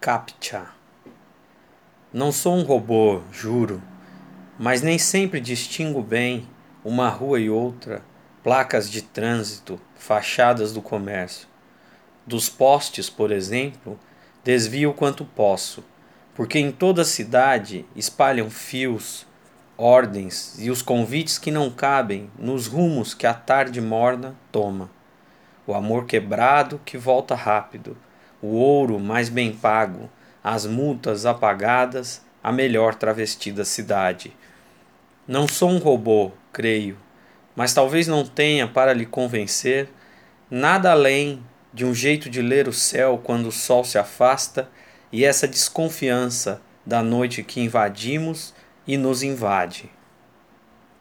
CAPTCHA Não sou um robô, juro, mas nem sempre distingo bem uma rua e outra, placas de trânsito, fachadas do comércio. Dos postes, por exemplo, desvio quanto posso, porque em toda a cidade espalham fios, ordens e os convites que não cabem nos rumos que a tarde morna toma. O amor quebrado que volta rápido o ouro mais bem pago, as multas apagadas, a melhor travestida cidade. Não sou um robô, creio, mas talvez não tenha para lhe convencer nada além de um jeito de ler o céu quando o sol se afasta e essa desconfiança da noite que invadimos e nos invade.